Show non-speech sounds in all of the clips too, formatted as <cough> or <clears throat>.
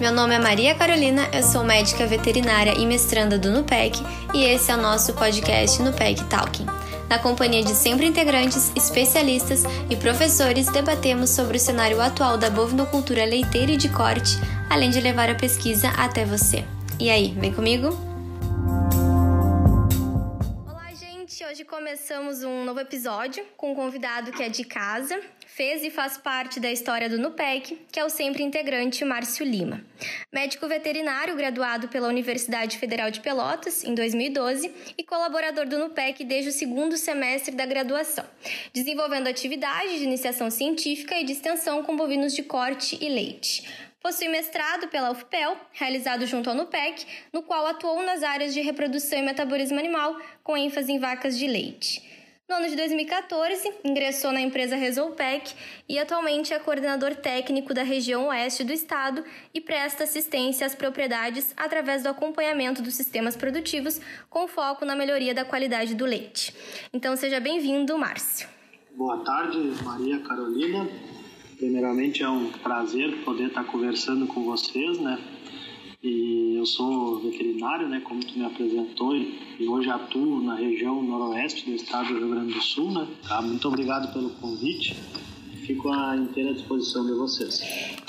Meu nome é Maria Carolina, eu sou médica veterinária e mestranda do NUPEC e esse é o nosso podcast NUPEC Talking. Na companhia de sempre integrantes, especialistas e professores, debatemos sobre o cenário atual da bovinocultura leiteira e de corte, além de levar a pesquisa até você. E aí, vem comigo? Hoje começamos um novo episódio com um convidado que é de casa, fez e faz parte da história do NUPEC, que é o sempre integrante Márcio Lima. Médico veterinário graduado pela Universidade Federal de Pelotas em 2012 e colaborador do NUPEC desde o segundo semestre da graduação, desenvolvendo atividades de iniciação científica e de extensão com bovinos de corte e leite. Possui mestrado pela UFPEL, realizado junto ao NUPEC, no qual atuou nas áreas de reprodução e metabolismo animal, com ênfase em vacas de leite. No ano de 2014, ingressou na empresa Resolpec e atualmente é coordenador técnico da região oeste do estado e presta assistência às propriedades através do acompanhamento dos sistemas produtivos, com foco na melhoria da qualidade do leite. Então seja bem-vindo, Márcio. Boa tarde, Maria Carolina. Primeiramente é um prazer poder estar conversando com vocês, né? E eu sou veterinário, né, como tu me apresentou, e hoje atuo na região noroeste do estado do Rio Grande do Sul, né? Tá? Muito obrigado pelo convite. Fico à inteira disposição de vocês.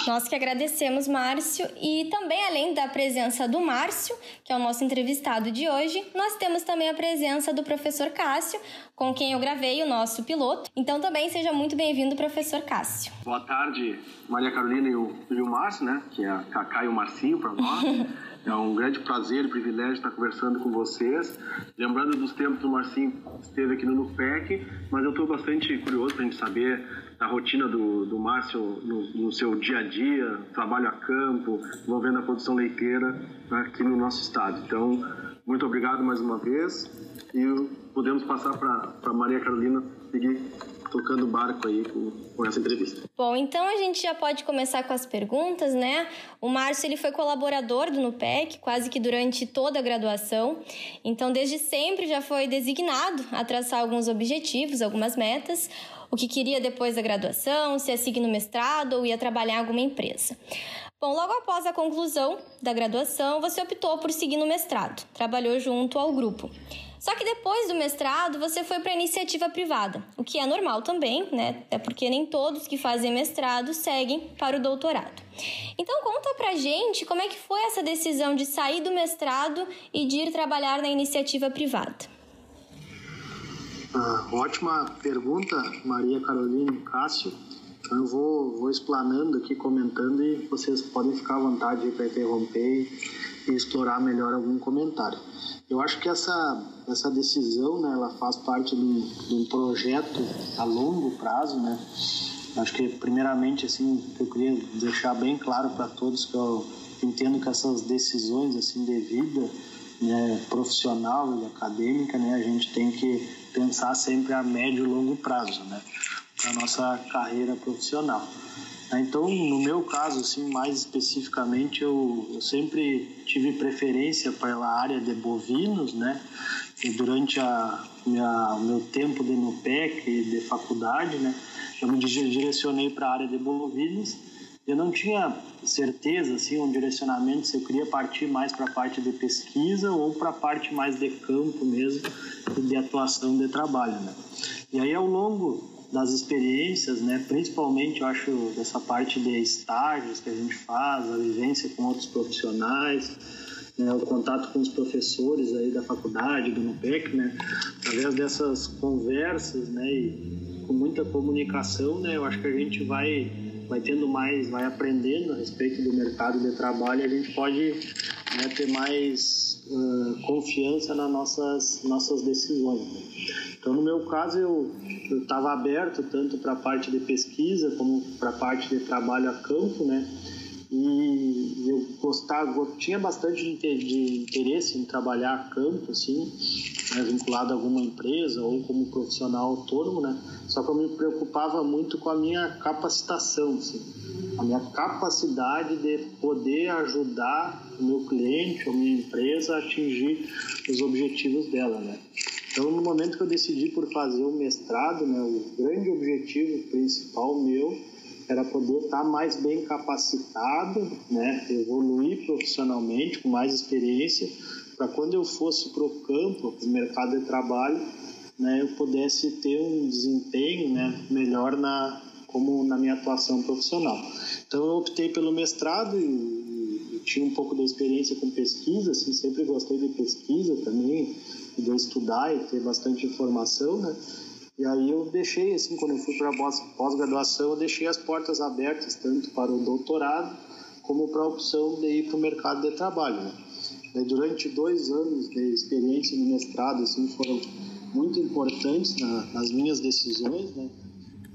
Nós que agradecemos, Márcio. E também, além da presença do Márcio, que é o nosso entrevistado de hoje, nós temos também a presença do professor Cássio, com quem eu gravei o nosso piloto. Então, também seja muito bem-vindo, professor Cássio. Boa tarde, Maria Carolina e o, e o Márcio, né? Que é a Cacá e o Marcinho para nós. <laughs> É um grande prazer e privilégio estar conversando com vocês. Lembrando dos tempos do Marcinho esteve aqui no NUPEC, mas eu estou bastante curioso para a gente saber a rotina do, do Márcio no, no, seu dia a dia, trabalho a campo, envolvendo a produção leiteira aqui no nosso estado. Então, muito obrigado mais uma vez e podemos passar para Maria Carolina seguir tocando barco aí com, com, essa entrevista. Bom, então a gente já pode começar com as perguntas, né? O Márcio ele foi colaborador do NUPEC quase que durante toda a graduação, então desde sempre já foi designado a traçar alguns objetivos, algumas metas o que queria depois da graduação, se ia seguir no mestrado ou ia trabalhar em alguma empresa. Bom, logo após a conclusão da graduação, você optou por seguir no mestrado, trabalhou junto ao grupo. Só que depois do mestrado, você foi para iniciativa privada, o que é normal também, né? É porque nem todos que fazem mestrado seguem para o doutorado. Então conta pra gente como é que foi essa decisão de sair do mestrado e de ir trabalhar na iniciativa privada. Ah, ótima pergunta, Maria Carolina Cássio. Então eu vou, vou explanando aqui, comentando e vocês podem ficar à vontade para interromper e explorar melhor algum comentário. Eu acho que essa, essa decisão, né, ela faz parte de um, projeto a longo prazo, né? Acho que primeiramente assim eu queria deixar bem claro para todos que eu entendo que essas decisões assim de vida, né, profissional e acadêmica, né, a gente tem que pensar sempre a médio e longo prazo, né? Para nossa carreira profissional. Então, no meu caso, assim, mais especificamente, eu, eu sempre tive preferência pela área de bovinos, né? E durante a minha, meu tempo de NUPEC e de faculdade, né? Eu me direcionei para a área de bovinos eu não tinha certeza, assim, um direcionamento, se eu queria partir mais para a parte de pesquisa ou para a parte mais de campo mesmo, de atuação de trabalho, né? E aí, ao longo das experiências, né, principalmente, eu acho, dessa parte de estágios que a gente faz, a vivência com outros profissionais, né, o contato com os professores aí da faculdade, do NUPEC, né, através dessas conversas, né, e com muita comunicação, né, eu acho que a gente vai vai tendo mais, vai aprendendo a respeito do mercado de trabalho, a gente pode né, ter mais uh, confiança nas nossas, nossas decisões. Né? Então, no meu caso, eu estava aberto tanto para a parte de pesquisa como para a parte de trabalho a campo, né? E eu gostava, tinha bastante de interesse em trabalhar campo, assim, né, vinculado a alguma empresa ou como profissional autônomo, né? Só que eu me preocupava muito com a minha capacitação, assim, a minha capacidade de poder ajudar o meu cliente ou minha empresa a atingir os objetivos dela, né? Então, no momento que eu decidi por fazer o mestrado, né, o grande objetivo principal meu era poder estar mais bem capacitado, né, evoluir profissionalmente com mais experiência, para quando eu fosse para o campo, para o mercado de trabalho, né, eu pudesse ter um desempenho né, melhor na como na minha atuação profissional. Então eu optei pelo mestrado e, e tinha um pouco da experiência com pesquisa, assim, sempre gostei de pesquisa também, de estudar e ter bastante informação, né? E aí eu deixei, assim, quando eu fui para a pós-graduação, eu deixei as portas abertas tanto para o doutorado como para a opção de ir para o mercado de trabalho. Né? Durante dois anos de experiência no mestrado, assim, foram muito importantes na, nas minhas decisões, né?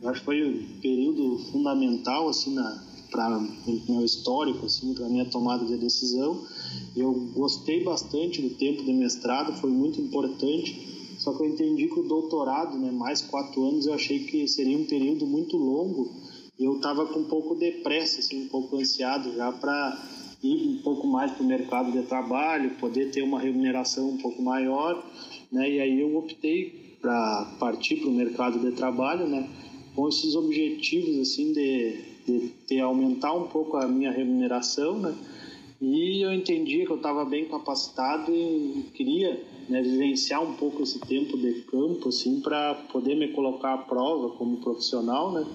Acho que foi um período fundamental, assim, para o meu histórico, assim, para minha tomada de decisão. Eu gostei bastante do tempo de mestrado, foi muito importante só que eu entendi que o doutorado, né, mais quatro anos, eu achei que seria um período muito longo e eu estava com um pouco de pressa, assim, um pouco ansiado já para ir um pouco mais para o mercado de trabalho, poder ter uma remuneração um pouco maior, né? E aí eu optei para partir para o mercado de trabalho, né? Com esses objetivos assim de, de ter aumentar um pouco a minha remuneração, né? E eu entendi que eu estava bem capacitado e queria né, vivenciar um pouco esse tempo de campo, assim, para poder me colocar à prova como profissional, né?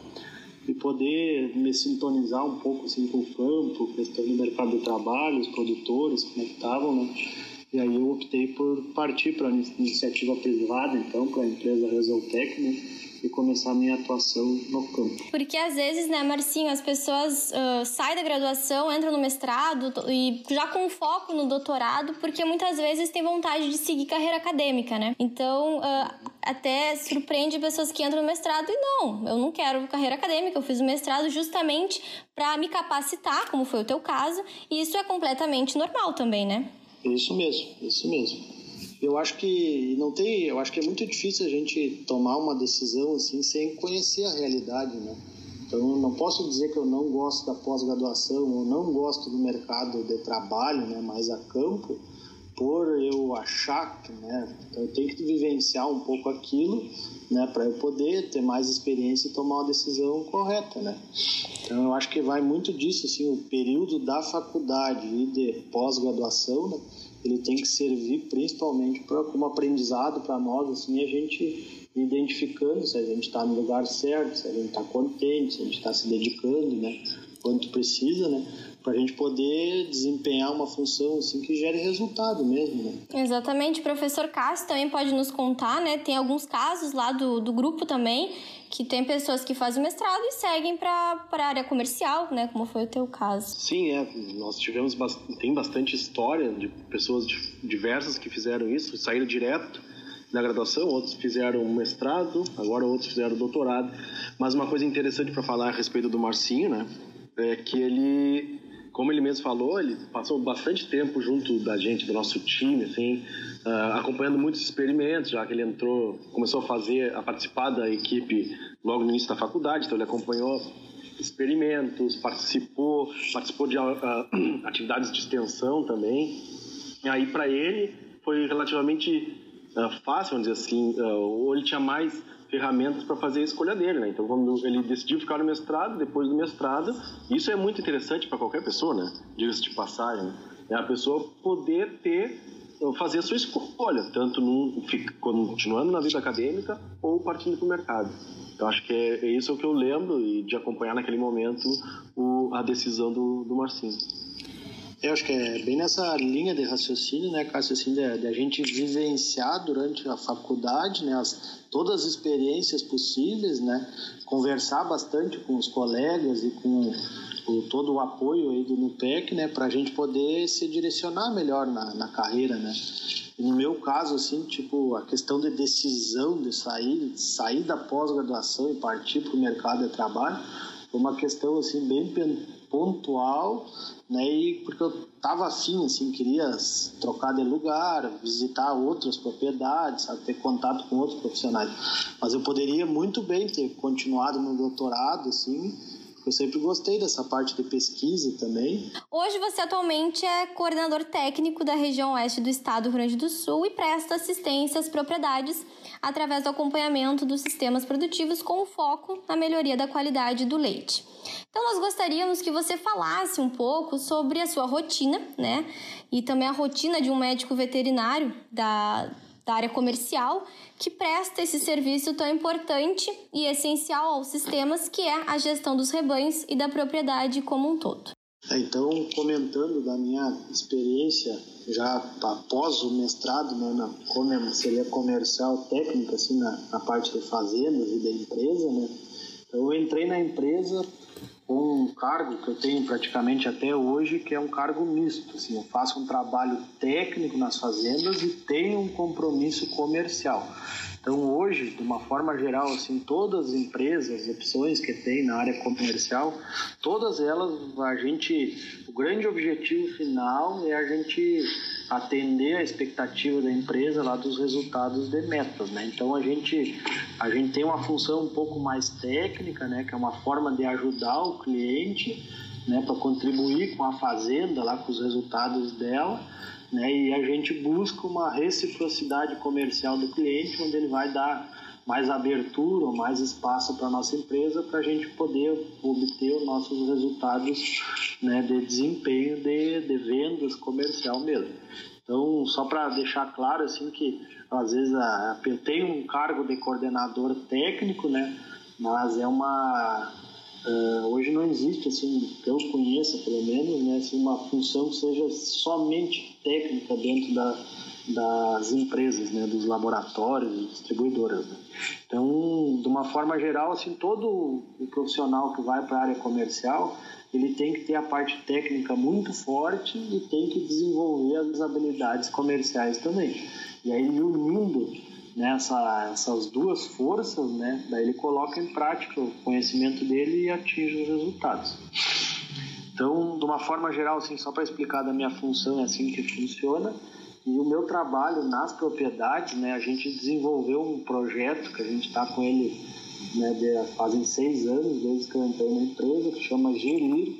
E poder me sintonizar um pouco assim com o campo, questão do mercado de trabalho, os produtores, como é estavam, né? E aí eu optei por partir para a iniciativa privada, então, para a empresa Resoltec, né? E começar a minha atuação no campo. Porque às vezes, né, Marcinho, as pessoas uh, saem da graduação, entram no mestrado e já com foco no doutorado, porque muitas vezes tem vontade de seguir carreira acadêmica, né? Então, uh, até surpreende pessoas que entram no mestrado e não, eu não quero carreira acadêmica, eu fiz o mestrado justamente para me capacitar, como foi o teu caso, e isso é completamente normal também, né? Isso mesmo, isso mesmo eu acho que não tem, eu acho que é muito difícil a gente tomar uma decisão assim sem conhecer a realidade, né? Então, eu não posso dizer que eu não gosto da pós-graduação ou não gosto do mercado de trabalho, né, mais a campo, por eu achar que, né, então eu tenho que vivenciar um pouco aquilo, né, para eu poder ter mais experiência e tomar uma decisão correta, né? Então, eu acho que vai muito disso, assim, o período da faculdade e de pós-graduação, né, ele tem que servir principalmente pra, como aprendizado para nós, assim, a gente identificando se a gente está no lugar certo, se a gente está contente, se a gente está se dedicando, né, quanto precisa, né, para a gente poder desempenhar uma função assim que gere resultado mesmo, né? Exatamente, professor Cássio também pode nos contar, né? Tem alguns casos lá do, do grupo também que tem pessoas que fazem mestrado e seguem para a área comercial, né? Como foi o teu caso. Sim, é. Nós tivemos tem bastante história de pessoas diversas que fizeram isso, saíram direto da graduação, outros fizeram mestrado, agora outros fizeram doutorado. Mas uma coisa interessante para falar a respeito do Marcinho, né? É que ele como ele mesmo falou, ele passou bastante tempo junto da gente, do nosso time, assim, uh, acompanhando muitos experimentos, já que ele entrou, começou a fazer, a participar da equipe logo no início da faculdade, então ele acompanhou experimentos, participou, participou de uh, <clears throat> atividades de extensão também. E aí para ele foi relativamente uh, fácil, vamos dizer assim, ou ele tinha mais ferramentas para fazer a escolha dele, né? Então, quando ele decidiu ficar no mestrado, depois do mestrado, isso é muito interessante para qualquer pessoa, né? Diga-se de passagem, é a pessoa poder ter fazer a sua escolha, tanto no, continuando na vida acadêmica ou partindo para o mercado. Eu acho que é, é isso que eu lembro e de acompanhar naquele momento o, a decisão do, do Marcinho. Eu acho que é bem nessa linha de raciocínio, né, Cássio, assim, de, de a gente vivenciar durante a faculdade, né, as, todas as experiências possíveis, né, conversar bastante com os colegas e com todo o apoio aí do NUPEC, né, para a gente poder se direcionar melhor na, na carreira, né. No meu caso, assim, tipo, a questão de decisão de sair, sair da pós-graduação e partir para o mercado de trabalho, foi uma questão, assim, bem pontual, né? E porque eu tava afim, assim, queria trocar de lugar, visitar outras propriedades, sabe? ter contato com outros profissionais. Mas eu poderia muito bem ter continuado no doutorado, assim, eu sempre gostei dessa parte de pesquisa também. Hoje você atualmente é coordenador técnico da região oeste do estado do Rio Grande do Sul e presta assistência às propriedades através do acompanhamento dos sistemas produtivos com foco na melhoria da qualidade do leite. Então nós gostaríamos que você falasse um pouco sobre a sua rotina, né? E também a rotina de um médico veterinário da da área comercial que presta esse serviço tão importante e essencial aos sistemas que é a gestão dos rebanhos e da propriedade como um todo. É, então, comentando da minha experiência já após o mestrado, né, na, como seria comercial técnica, assim, na, na parte de fazendas e da empresa, né, eu entrei na empresa com um cargo que eu tenho praticamente até hoje, que é um cargo misto. Assim, eu faço um trabalho técnico nas fazendas e tenho um compromisso comercial. Então hoje, de uma forma geral, assim, todas as empresas, opções que tem na área comercial, todas elas a gente, grande objetivo final é a gente atender a expectativa da empresa lá dos resultados de metas, né? Então a gente a gente tem uma função um pouco mais técnica, né, que é uma forma de ajudar o cliente, né, para contribuir com a fazenda lá com os resultados dela, né? E a gente busca uma reciprocidade comercial do cliente, onde ele vai dar mais abertura mais espaço para a nossa empresa para a gente poder obter os nossos resultados né, de desempenho de, de vendas comercial mesmo. Então, só para deixar claro assim que às vezes a, eu tenho um cargo de coordenador técnico, né, mas é uma uh, hoje não existe assim que eu conheça pelo menos, né, assim, uma função que seja somente técnica dentro da das empresas, né, dos laboratórios, distribuidoras. Né? Então, de uma forma geral, assim, todo o profissional que vai para a área comercial, ele tem que ter a parte técnica muito forte e tem que desenvolver as habilidades comerciais também. E aí, unindo nessa né, essas duas forças, né, daí ele coloca em prática o conhecimento dele e atinge os resultados. Então, de uma forma geral, assim, só para explicar da minha função, é assim que funciona. E o meu trabalho nas propriedades, né, a gente desenvolveu um projeto que a gente está com ele né, de, fazem seis anos desde que eu entrei na empresa, que chama Gerir,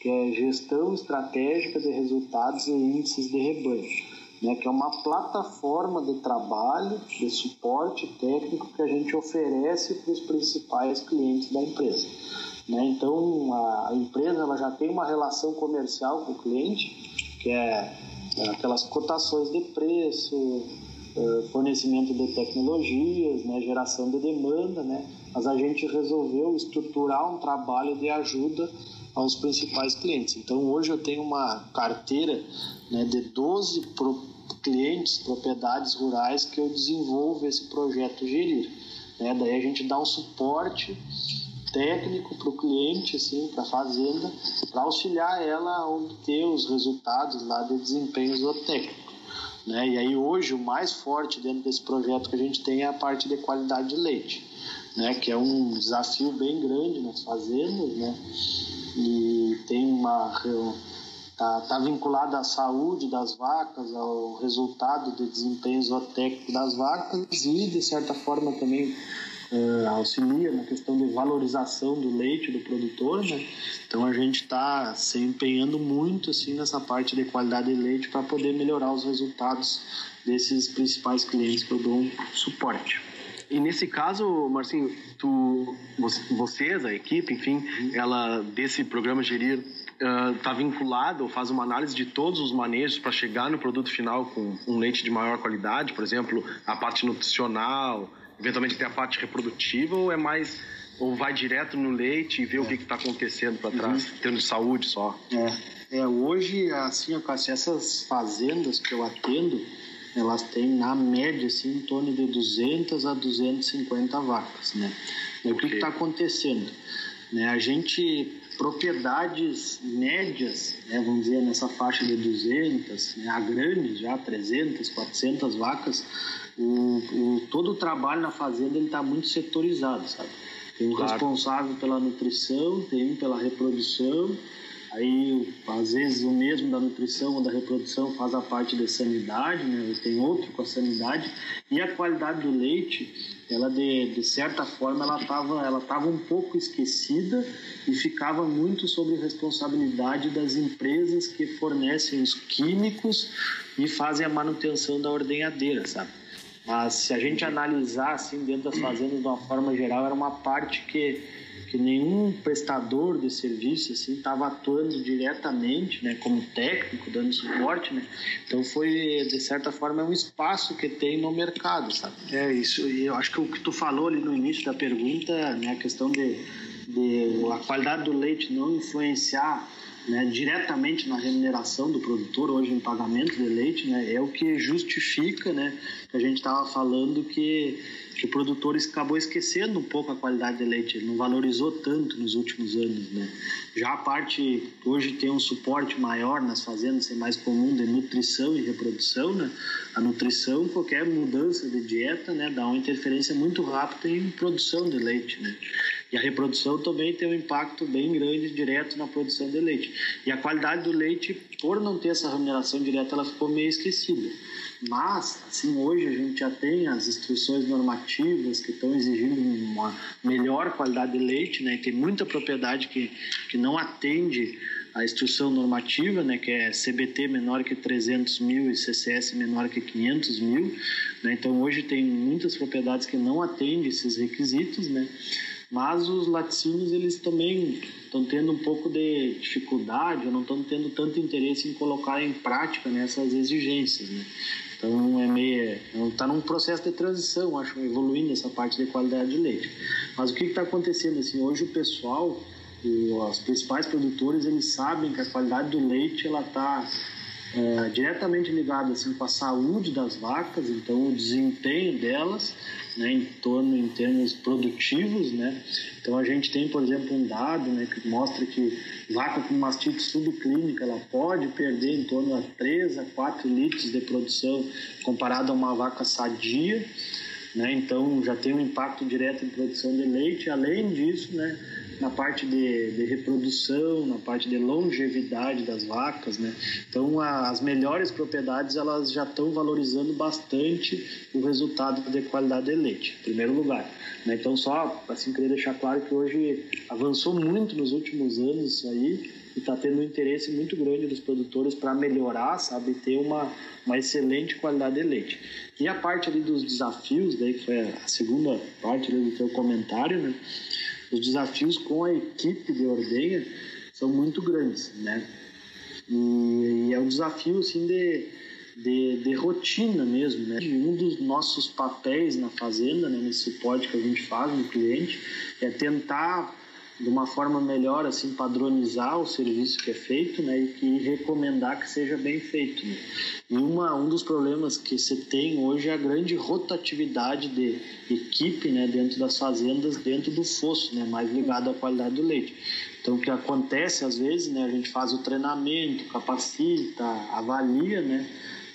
que é Gestão Estratégica de Resultados e Índices de Rebanho, né, que é uma plataforma de trabalho, de suporte técnico que a gente oferece para os principais clientes da empresa. Né? Então, a empresa ela já tem uma relação comercial com o cliente, que é aquelas cotações de preço, eh, fornecimento de tecnologias, né, geração de demanda, né, mas a gente resolveu estruturar um trabalho de ajuda aos principais clientes. Então hoje eu tenho uma carteira né, de 12 pro clientes, propriedades rurais que eu desenvolvo esse projeto Gerir. Né? Daí a gente dá um suporte técnico para o cliente, assim, para a fazenda, para auxiliar ela a obter os resultados lá de desempenho zootécnico. Né? E aí hoje o mais forte dentro desse projeto que a gente tem é a parte de qualidade de leite, né? que é um desafio bem grande nas fazendas, né? e tem uma está tá vinculado à saúde das vacas, ao resultado de desempenho zootécnico das vacas e de certa forma também uh, auxilia na questão de valorização do leite do produtor, né? Então a gente está se empenhando muito assim nessa parte de qualidade de leite para poder melhorar os resultados desses principais clientes que eu dou um suporte. E nesse caso, Marcinho, tu, vocês, a equipe, enfim, ela desse programa Gerir está uh, vinculada ou faz uma análise de todos os manejos para chegar no produto final com um leite de maior qualidade, por exemplo, a parte nutricional, eventualmente tem a parte reprodutiva ou é mais ou vai direto no leite e vê é. o que está acontecendo para trás, uhum. de saúde só? É. é, hoje, assim, essas fazendas que eu atendo, elas têm na média assim, em torno de 200 a 250 vacas, né? E o que está acontecendo? Né, a gente, propriedades médias, né, vamos dizer, nessa faixa de 200, né, a grandes já, 300, 400 vacas, o, o, todo o trabalho na fazenda ele está muito setorizado, sabe? Tem um claro. responsável pela nutrição, tem um pela reprodução, Aí, às vezes, o mesmo da nutrição ou da reprodução faz a parte da sanidade, né? Tem outro com a sanidade. E a qualidade do leite, ela de, de certa forma, ela estava ela tava um pouco esquecida e ficava muito sobre responsabilidade das empresas que fornecem os químicos e fazem a manutenção da ordenhadeira, sabe? Mas se a gente analisar assim dentro das fazendas de uma forma geral, era uma parte que que nenhum prestador de serviço assim estava atuando diretamente, né, como técnico dando suporte, né. Então foi de certa forma é um espaço que tem no mercado, sabe? É isso. E eu acho que o que tu falou ali no início da pergunta, né, a questão de, de a qualidade do leite não influenciar né, diretamente na remuneração do produtor, hoje em pagamento de leite, né, é o que justifica, né, que a gente estava falando que, que o produtor acabou esquecendo um pouco a qualidade de leite, ele não valorizou tanto nos últimos anos. Né. Já a parte, hoje tem um suporte maior nas fazendas, é mais comum de nutrição e reprodução, né, a nutrição, qualquer mudança de dieta, né, dá uma interferência muito rápida em produção de leite, né. E a reprodução também tem um impacto bem grande direto na produção de leite. E a qualidade do leite, por não ter essa remuneração direta, ela ficou meio esquecida. Mas, assim, hoje a gente já tem as instruções normativas que estão exigindo uma melhor qualidade de leite, né? Tem muita propriedade que, que não atende a instrução normativa, né, que é CBT menor que 300 mil e CCS menor que 500 mil. Né? Então, hoje tem muitas propriedades que não atendem esses requisitos, né? Mas os laticínios, eles também estão tendo um pouco de dificuldade, ou não estão tendo tanto interesse em colocar em prática nessas exigências, né? Então é meio está num processo de transição, acho, evoluindo essa parte de qualidade de leite. Mas o que está acontecendo assim? Hoje o pessoal, os principais produtores, eles sabem que a qualidade do leite ela está é, diretamente ligada assim com a saúde das vacas, então o desempenho delas né, em torno em termos produtivos, né? Então a gente tem, por exemplo, um dado, né, que mostra que vaca com mastite subclínica ela pode perder em torno a 3 a 4 litros de produção comparado a uma vaca sadia, né? Então já tem um impacto direto em produção de leite. Além disso, né, na parte de, de, reprodução, na parte de longevidade das vacas, né? Então, a, as melhores propriedades elas já estão valorizando bastante o resultado de qualidade de leite, em primeiro lugar. Né? Então, só assim queria deixar claro que hoje avançou muito nos últimos anos isso aí e está tendo um interesse muito grande dos produtores para melhorar, sabe, ter uma uma excelente qualidade de leite. E a parte ali dos desafios, daí que foi a segunda parte do teu comentário, né? Os desafios com a equipe de ordenha são muito grandes, né? E, e é um desafio assim de, de, de, rotina mesmo, né? Um dos nossos papéis na fazenda, né, nesse suporte que a gente faz no cliente, é tentar de uma forma melhor assim padronizar o serviço que é feito né, e que recomendar que seja bem feito né? e uma um dos problemas que se tem hoje é a grande rotatividade de equipe né dentro das fazendas dentro do fosso né mais ligado à qualidade do leite então o que acontece às vezes né a gente faz o treinamento capacita avalia né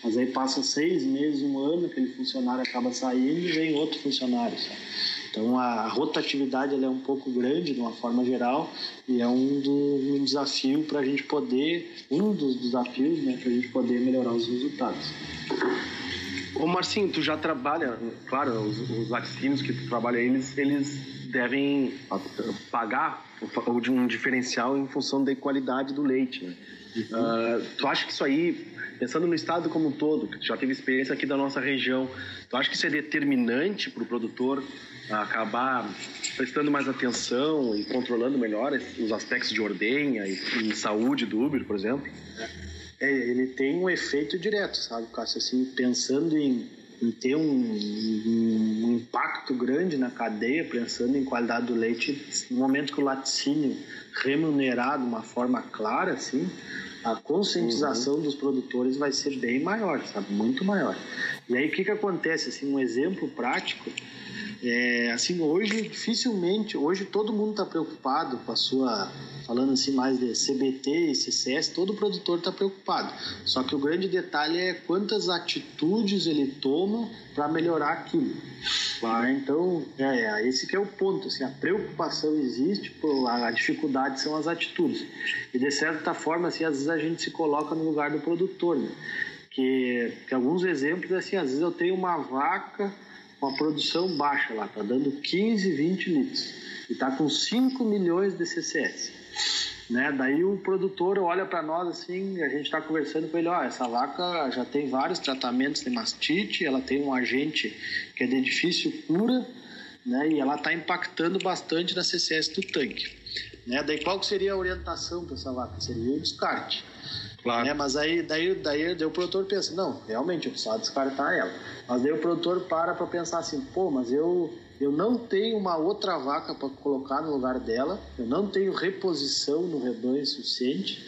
mas aí passa seis meses um ano aquele funcionário acaba saindo e vem outro funcionário sabe? Então a rotatividade é um pouco grande de uma forma geral e é um, do, um desafio para a gente poder, um dos desafios né, para a gente poder melhorar os resultados. Ô Marcinho, tu já trabalha, claro, os, os laticínios que tu trabalha, eles, eles devem pagar um diferencial em função da qualidade do leite, né? Uhum. Uh, tu acha que isso aí pensando no estado como um todo, que já teve experiência aqui da nossa região, tu acha que isso é determinante para o produtor acabar prestando mais atenção e controlando melhor os aspectos de ordenha e, e saúde do Uber, por exemplo? É, ele tem um efeito direto, sabe, Cássio? Assim, pensando em, em ter um, um, um, impacto grande na cadeia, pensando em qualidade do leite, no momento que o laticínio remunerar de uma forma clara, assim, a conscientização uhum. dos produtores vai ser bem maior, sabe? Muito maior. E aí o que, que acontece? Assim, um exemplo prático É, assim, hoje dificilmente, hoje todo mundo está preocupado com a sua, falando assim mais de CBT e CCS, todo produtor está preocupado. Só que o grande detalhe é quantas atitudes ele toma para melhorar aquilo. Claro. Então, é, é, esse que é o ponto. Assim, a preocupação existe, a dificuldade são as atitudes. E de certa forma, assim, vezes a gente se coloca no lugar do produtor. Né? Que, que alguns exemplos, assim, às vezes eu tenho uma vaca com a produção baixa lá, tá dando 15, 20 litros e está com 5 milhões de CCS. Né? Daí o produtor olha para nós assim, a gente está conversando com ele, ó, essa vaca já tem vários tratamentos de mastite, ela tem um agente que é de difícil cura, né? E ela está impactando bastante na CCS do tanque. Né? Daí qual que seria a orientação para essa vaca? Seria o descarte. Claro. Né? Mas aí daí, daí, daí o produtor pensa, não, realmente eu precisava descartar ela. Mas daí o produtor para para pensar assim, pô, mas eu eu não tenho uma outra vaca para colocar no lugar dela, eu não tenho reposição no rebanho suficiente,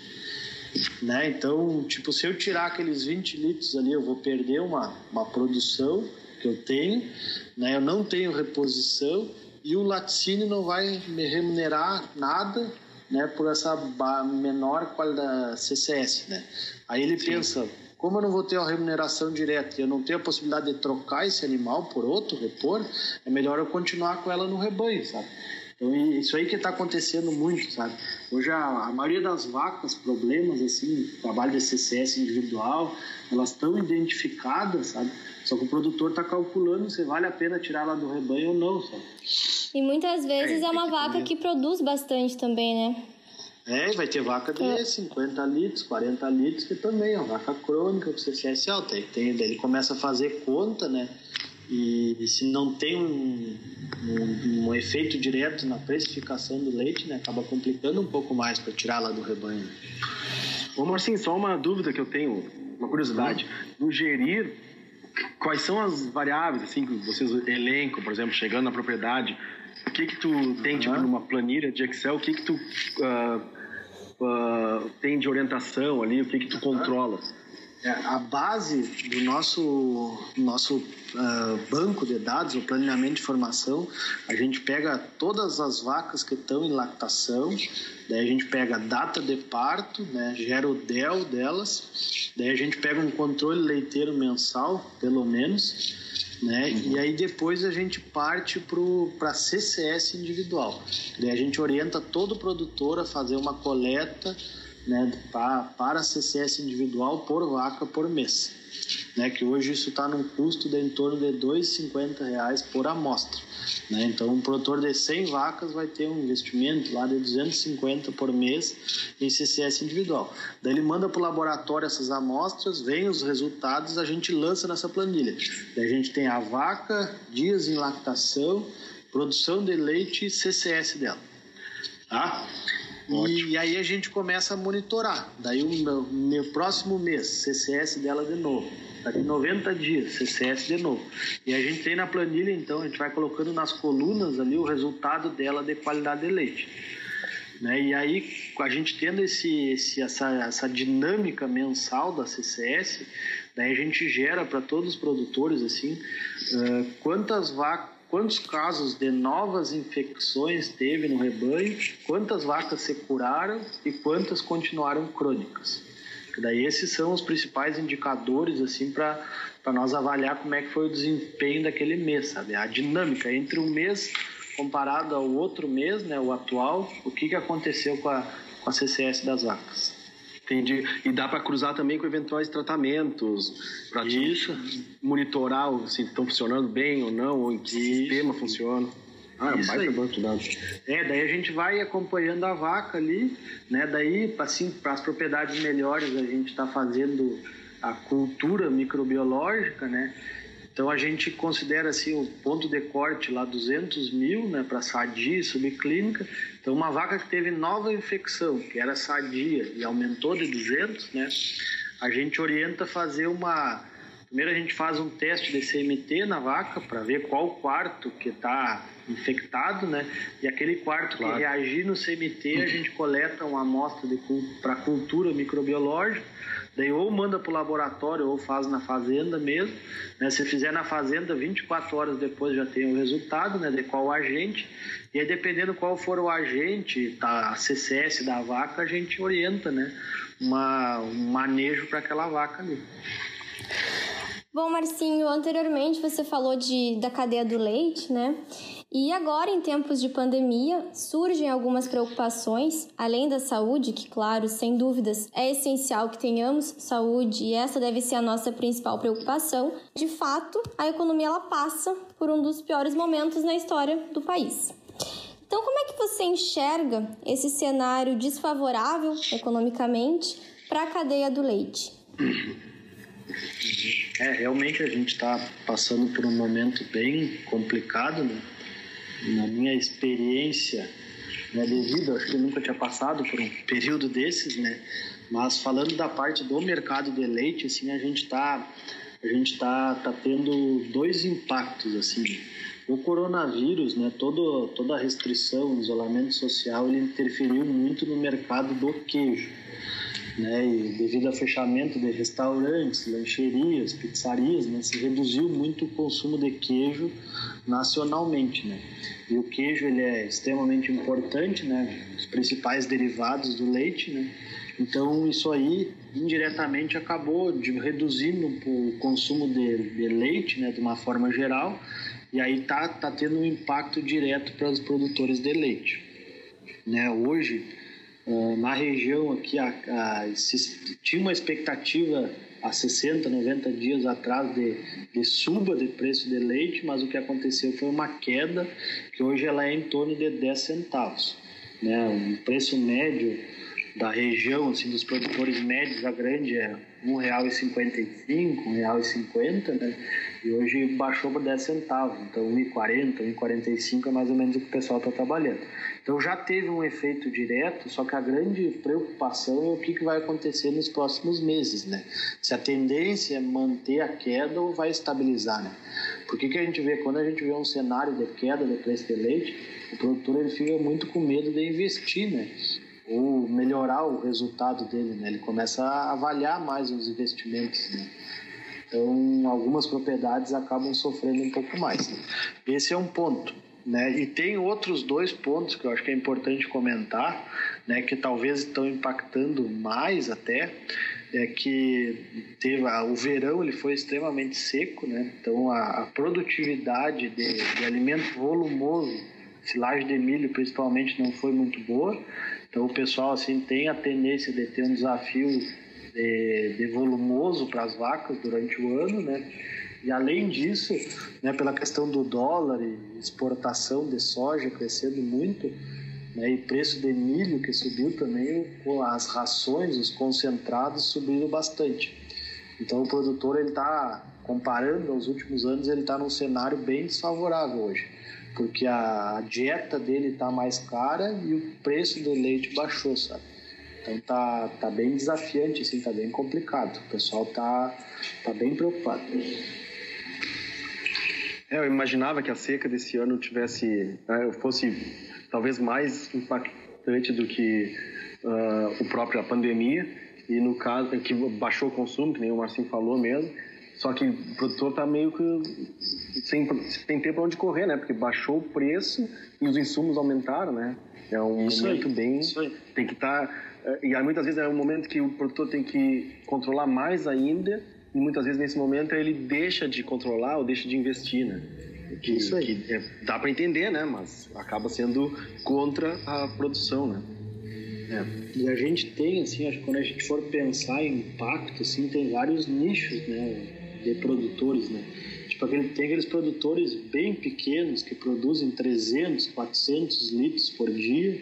né? Então, tipo, se eu tirar aqueles 20 litros ali, eu vou perder uma, uma produção que eu tenho, né? Eu não tenho reposição e o laticínio não vai me remunerar nada, né? Por essa menor qualidade CCS, né? Aí ele Sim. pensa, como eu não vou ter uma remuneração direta e eu não tenho a possibilidade de trocar esse animal por outro, repor, é melhor eu continuar com ela no rebanho, sabe? Então, isso aí que está acontecendo muito, sabe? Hoje, a, a, maioria das vacas, problemas, assim, trabalho de CCS individual, elas estão identificadas, sabe? Só que o produtor está calculando se vale a pena tirar ela do rebanho ou não, sabe? E muitas vezes é, é uma vaca que produz bastante também, né? É, vai ter vaca de é. 50 litros, 40 litros, que também é uma vaca crônica com CCS alta. Aí tem, daí ele começa a fazer conta, né? E, e se não tem um, um, um, efeito direto na precificação do leite, né? Acaba complicando um pouco mais para tirar lá do rebanho. Ô Marcinho, só uma dúvida que eu tenho, uma curiosidade. Uhum. No gerir, quais são as variáveis assim que vocês elencam, por exemplo, chegando na propriedade? O que que tu tem, tipo, numa planilha de Excel? O que que tu... Uh, uh, tem de orientação ali, o que que tu controla? É, a base do nosso, nosso uh, banco de dados, o planejamento de formação, a gente pega todas as vacas que estão em lactação, daí a gente pega a data de parto, né, gera o DEL delas, daí a gente pega um controle leiteiro mensal, pelo menos, né? Uhum. E aí depois a gente parte para CCS individual. Daí a gente orienta todo produtor a fazer uma coleta né, para, CCS individual por vaca por mês. Né, que hoje isso está num custo de em torno de R$ 2,50 por amostra. Né? Então, um produtor de 100 vacas vai ter um investimento lá de 250 por mês em CCS individual. Daí ele manda para o laboratório essas amostras, vem os resultados, a gente lança nessa planilha. Daí a gente tem a vaca, dias em lactação, produção de leite e CCS dela. Tá? E, e, aí a gente começa a monitorar. Daí o meu, meu próximo mês, CCS dela de novo Daqui 90 dias, CCS de novo. E a gente tem na planilha, então, a gente vai colocando nas colunas ali o resultado dela de qualidade de leite. Né? E aí, a gente tendo esse, esse, essa, essa dinâmica mensal da CCS, daí a gente gera para todos os produtores assim, uh, quantas vacas quantos casos de novas infecções teve no rebanho, quantas vacas se curaram e quantas continuaram crônicas. Daí esses são os principais indicadores assim para nós avaliar como é que foi o desempenho daquele mês, sabe? A dinâmica entre um mês comparado ao outro mês, né, o atual, o que, que aconteceu com a, com a CCS das vacas. Entendi. E dá para cruzar também com eventuais tratamentos, para monitorar se estão funcionando bem ou não, ou em que Isso. sistema funciona. Ah, é um banco de dados. É, daí a gente vai acompanhando a vaca ali, né? Daí, assim, para as propriedades melhores, a gente está fazendo a cultura microbiológica, né? Então a gente considera assim o ponto de corte lá 200 mil, né, para sadia e subclínica. Então uma vaca que teve nova infecção, que era sadia e aumentou de 200, né? A gente orienta fazer uma Primeiro a gente faz um teste de CMT na vaca para ver qual quarto que está infectado, né? E aquele quarto claro. que reagir no CMT, a <clears throat> gente coleta uma amostra para cultura microbiológica Daí ou manda para o laboratório ou faz na fazenda mesmo. Né? Se fizer na fazenda, 24 horas depois já tem o resultado né? de qual agente. E aí, dependendo qual for o agente, tá, a CCS da vaca, a gente orienta né? Uma, um manejo para aquela vaca ali. Bom, Marcinho, anteriormente você falou de, da cadeia do leite, né? E agora, em tempos de pandemia, surgem algumas preocupações, além da saúde, que, claro, sem dúvidas, é essencial que tenhamos saúde e essa deve ser a nossa principal preocupação. De fato, a economia ela passa por um dos piores momentos na história do país. Então, como é que você enxerga esse cenário desfavorável economicamente para a cadeia do leite? É, realmente a gente está passando por um momento bem complicado, né? Na minha experiência né, de vida, acho que nunca tinha passado por um período desses, né? Mas falando da parte do mercado de leite, assim, a gente está a gente tá, tá tendo dois impactos, assim. O coronavírus, né, todo, toda a restrição, isolamento social, ele interferiu muito no mercado do queijo. Né, e devido ao fechamento de restaurantes, lancherias, pizzarias, né, se reduziu muito o consumo de queijo nacionalmente, né. E o queijo ele é extremamente importante, né, os principais derivados do leite, né. Então isso aí indiretamente acabou de, reduzindo o consumo de, de leite, né, de uma forma geral, e aí tá tá tendo um impacto direto para os produtores de leite, né. Hoje na região aqui, a, a, se, tinha uma expectativa há 60, 90 dias atrás de, de, suba de preço de leite, mas o que aconteceu foi uma queda que hoje ela é em torno de 10 centavos. Né? O preço médio da região, assim, dos produtores médios, a grande é R$ 1,55, R$ 1,50, né? E hoje baixou para 10 centavos, então R$ 1,40, R$ 1,45 é mais ou menos o que o pessoal está trabalhando. Então já teve um efeito direto, só que a grande preocupação é o que, que vai acontecer nos próximos meses, né? Se a tendência é manter a queda ou vai estabilizar, né? Por que, que a gente vê, quando a gente vê um cenário de queda de preço de leite, o produtor ele fica muito com medo de investir, né? Ou melhorar o resultado dele, né? Ele começa a avaliar mais os investimentos, né? Então, algumas propriedades acabam sofrendo um pouco mais. Né? Esse é um ponto. Né? E tem outros dois pontos que eu acho que é importante comentar, né, que talvez estão impactando mais até, é que teve o verão ele foi extremamente seco, né? Então a, a produtividade de, de, alimento volumoso, silagem de milho principalmente não foi muito boa. Então o pessoal assim tem a tendência de ter um desafio de, de volumoso para as vacas durante o ano, né? E além disso, né, pela questão do dólar e exportação de soja crescendo muito, né, e preço de milho que subiu também, as rações, os concentrados subiram bastante. Então o produtor ele está comparando aos últimos anos, ele está num cenário bem desfavorável hoje, porque a dieta dele está mais cara e o preço do leite baixou, sabe? Então tá, tá bem desafiante, assim, tá bem complicado. O pessoal tá, tá bem preocupado. É, eu imaginava que a seca desse ano tivesse, né, fosse talvez mais impactante do que uh, o próprio a pandemia e no caso que baixou o consumo, que nem o Marcinho falou mesmo. Só que o produtor está meio que sem, sem ter para onde correr, né? Porque baixou o preço e os insumos aumentaram, né? É um isso momento aí, bem. Tem que estar. Tá, eh, e aí muitas vezes é um momento que o produtor tem que controlar mais ainda e muitas vezes nesse momento ele deixa de controlar ou deixa de investir, né? Que, Isso aí. Que é, dá para entender, né? Mas acaba sendo contra a produção, né? É. E a gente tem, assim, acho que quando a gente for pensar em impacto, assim, tem vários nichos, né, de produtores, né? Tipo, aquele, tem aqueles produtores bem pequenos que produzem 300, 400 litros por dia,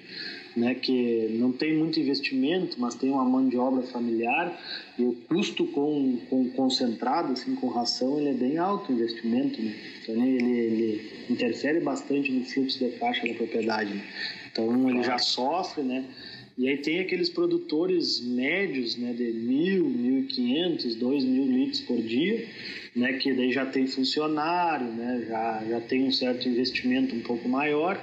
né, que não tem muito investimento, mas tem uma mão de obra familiar e o custo com, com concentrado, assim, com ração, ele é bem alto o investimento, né? Então ele, ele interfere bastante no fluxo de caixa da propriedade. Né? Então ele já sofre, né? E aí tem aqueles produtores médios, né, de mil, mil e quinhentos, dois mil litros por dia, né, que daí já tem funcionário, né, já, já tem um certo investimento um pouco maior,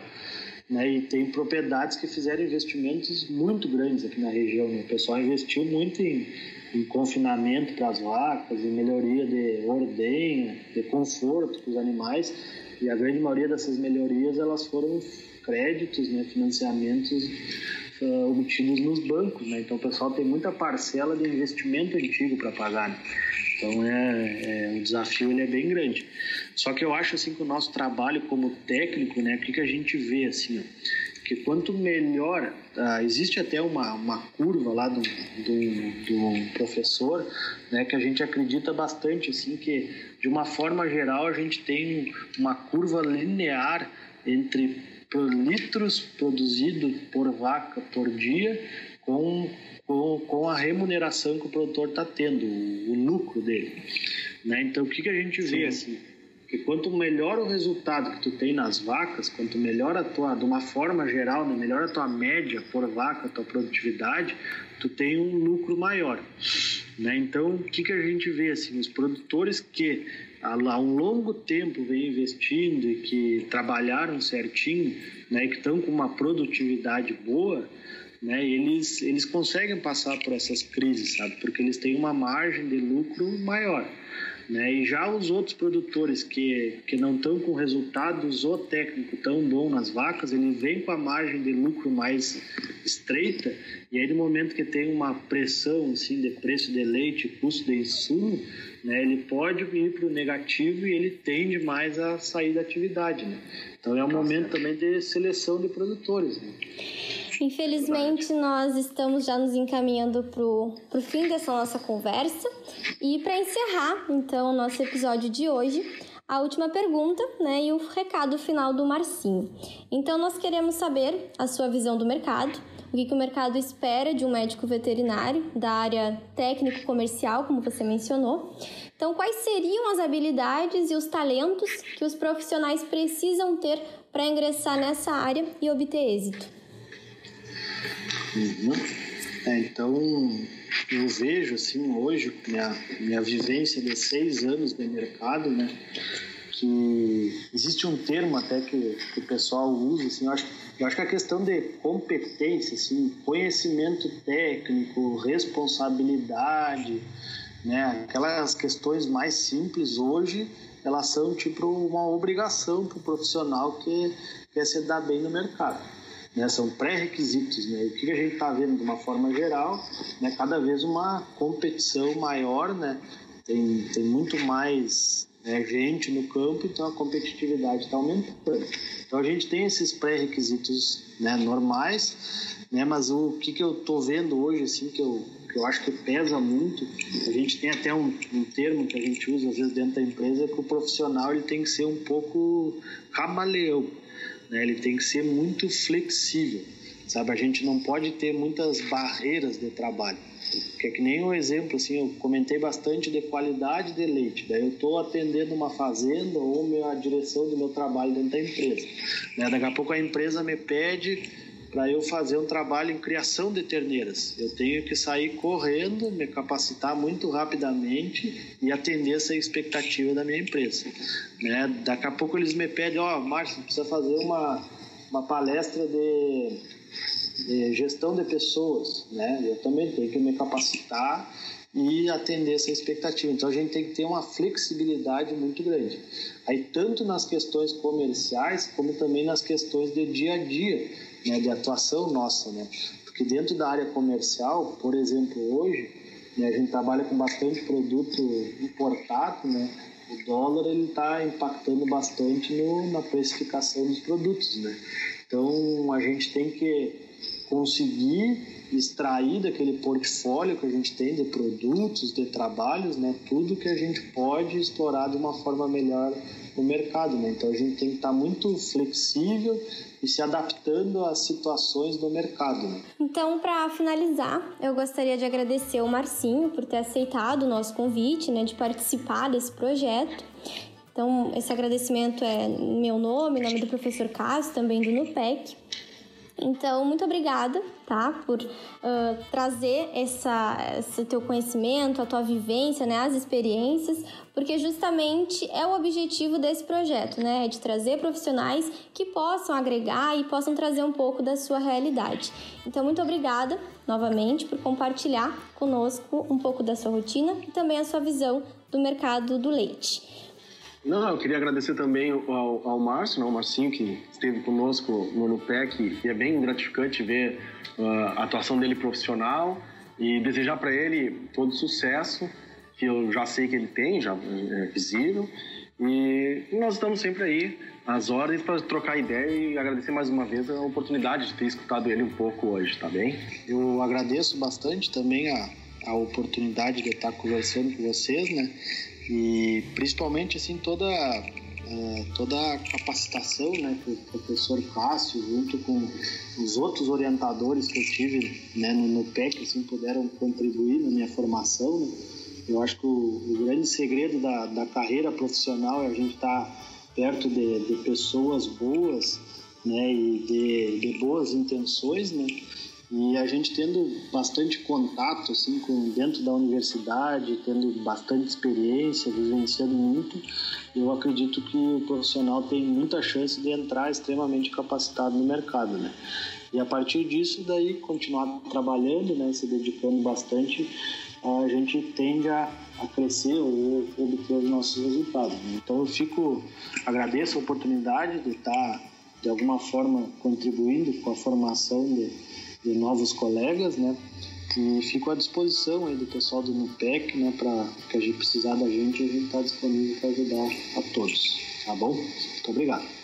né, e tem propriedades que fizeram investimentos muito grandes aqui na região. Né? O pessoal investiu muito em, em confinamento para as vacas, em melhoria de ordenha, de conforto para os animais, e a grande maioria dessas melhorias elas foram créditos, né, financiamentos uh, obtidos nos bancos. Né? Então o pessoal tem muita parcela de investimento antigo para pagar. Né? Então é, é, o desafio ele é bem grande. Só que eu acho assim que o nosso trabalho como técnico, né, o que, que a gente vê assim, ó, que quanto melhor, uh, existe até uma, uma curva lá do, do, do, professor, né, que a gente acredita bastante assim que de uma forma geral a gente tem uma curva linear entre litros produzido por vaca por dia com com, com a remuneração que o produtor está tendo, o, o, lucro dele. Né? Então, o que, que a gente vê assim? Que quanto melhor o resultado que tu tem nas vacas, quanto melhor a tua, de uma forma geral, né? melhor a tua média por vaca, a tua produtividade, tu tem um lucro maior. Né? Então, o que, que a gente vê assim? Os produtores que há um longo tempo vem investindo e que trabalharam certinho, né, que estão com uma produtividade boa, né, eles, eles conseguem passar por essas crises, sabe? Porque eles têm uma margem de lucro maior. Né? E já os outros produtores que, que não estão com resultados ou técnico tão bom nas vacas, ele vem com a margem de lucro mais estreita e aí no momento que tem uma pressão assim, de preço de leite, custo de insumo, né, ele pode ir para o negativo e ele tende mais a sair da atividade. Né? Então é um momento também de seleção de produtores. Né? Infelizmente, nós estamos já nos encaminhando para o fim dessa nossa conversa. E para encerrar, então, o nosso episódio de hoje, a última pergunta né, e o recado final do Marcinho. Então, nós queremos saber a sua visão do mercado, o que, que o mercado espera de um médico veterinário da área técnico-comercial, como você mencionou. Então, quais seriam as habilidades e os talentos que os profissionais precisam ter para ingressar nessa área e obter êxito? Uhum. É, então, eu vejo, assim, hoje, minha, minha vivência de seis anos de mercado, né, que existe um termo até que, que o pessoal usa, assim, eu acho, eu acho que a questão de competência, assim, conhecimento técnico, responsabilidade, né, aquelas questões mais simples hoje, elas são tipo uma obrigação para o profissional que quer se dar bem no mercado né, são pré-requisitos. Né? O que a gente está vendo de uma forma geral, né, cada vez uma competição maior, né? tem, tem muito mais né, gente no campo, então a competitividade está aumentando. Então a gente tem esses pré-requisitos né, normais, né, mas o que, que eu estou vendo hoje, assim, que eu, que eu acho que pesa muito, a gente tem até um, um termo que a gente usa às vezes dentro da empresa, que o profissional ele tem que ser um pouco camaleão né? Ele tem que ser muito flexível, sabe? A gente não pode ter muitas barreiras de trabalho. Que é que nem um exemplo, assim, eu comentei bastante de qualidade de leite. Daí eu estou atendendo uma fazenda ou a direção do meu trabalho dentro da empresa. Né? Daqui a pouco a empresa me pede para eu fazer um trabalho em criação de terneiras. Eu tenho que sair correndo, me capacitar muito rapidamente e atender essa expectativa da minha empresa. Né? Daqui a pouco eles me pedem, ó, oh, Márcio, precisa fazer uma, uma palestra de, de gestão de pessoas, né? Eu também tenho que me capacitar e atender essa expectativa. Então a gente tem que ter uma flexibilidade muito grande. Aí tanto nas questões comerciais como também nas questões de dia a dia né, de atuação nossa, né? Porque dentro da área comercial, por exemplo, hoje, né, a gente trabalha com bastante produto importado, né? O dólar ele está impactando bastante no, na precificação dos produtos, né? Então a gente tem que conseguir extrair daquele portfólio que a gente tem de produtos, de trabalhos, né, tudo que a gente pode explorar de uma forma melhor no mercado, né? Então a gente tem que estar muito flexível e se adaptando às situações do mercado. Né? Então, para finalizar, eu gostaria de agradecer o Marcinho por ter aceitado o nosso convite, né, de participar desse projeto. Então, esse agradecimento é meu nome, nome do professor Cássio, também do NUPEC. Então, muito obrigada, tá? Por uh, trazer essa, esse teu conhecimento, a tua vivência, né? As experiências, porque justamente é o objetivo desse projeto, né? É de trazer profissionais que possam agregar e possam trazer um pouco da sua realidade. Então, muito obrigada novamente por compartilhar conosco um pouco da sua rotina e também a sua visão do mercado do leite. Não, eu queria agradecer também ao, ao Márcio, né, ao Marcinho, que esteve conosco no NUPEC, e é bem gratificante ver uh, a atuação dele profissional e desejar para ele todo sucesso, que eu já sei que ele tem, já é visível, e nós estamos sempre aí, às ordens, para trocar ideia e agradecer mais uma vez a oportunidade de ter escutado ele um pouco hoje, tá bem? Eu agradeço bastante também a, a oportunidade de estar conversando com vocês, né? E principalmente assim toda é, toda a capacitação né, que o professor Cássio, junto com os outros orientadores que eu tive né, no, no PEC, assim, puderam contribuir na minha formação. Né? Eu acho que o, o, grande segredo da, da carreira profissional é a gente estar tá perto de, de pessoas boas né, e de, de boas intenções, né? E a gente tendo bastante contato assim com dentro da universidade, tendo bastante experiência, vivenciando muito, eu acredito que o profissional tem muita chance de entrar extremamente capacitado no mercado, né? E a partir disso daí continuar trabalhando, né, se dedicando bastante, a gente tende a, a crescer ou obter os nossos resultados. Né? Então eu fico agradeço a oportunidade de estar de alguma forma contribuindo com a formação de de novos colegas, né? E fico à disposição aí do pessoal do NUPEC, né? Para que a gente precisar da gente, a gente está disponível para ajudar a todos, tá bom? Muito obrigado.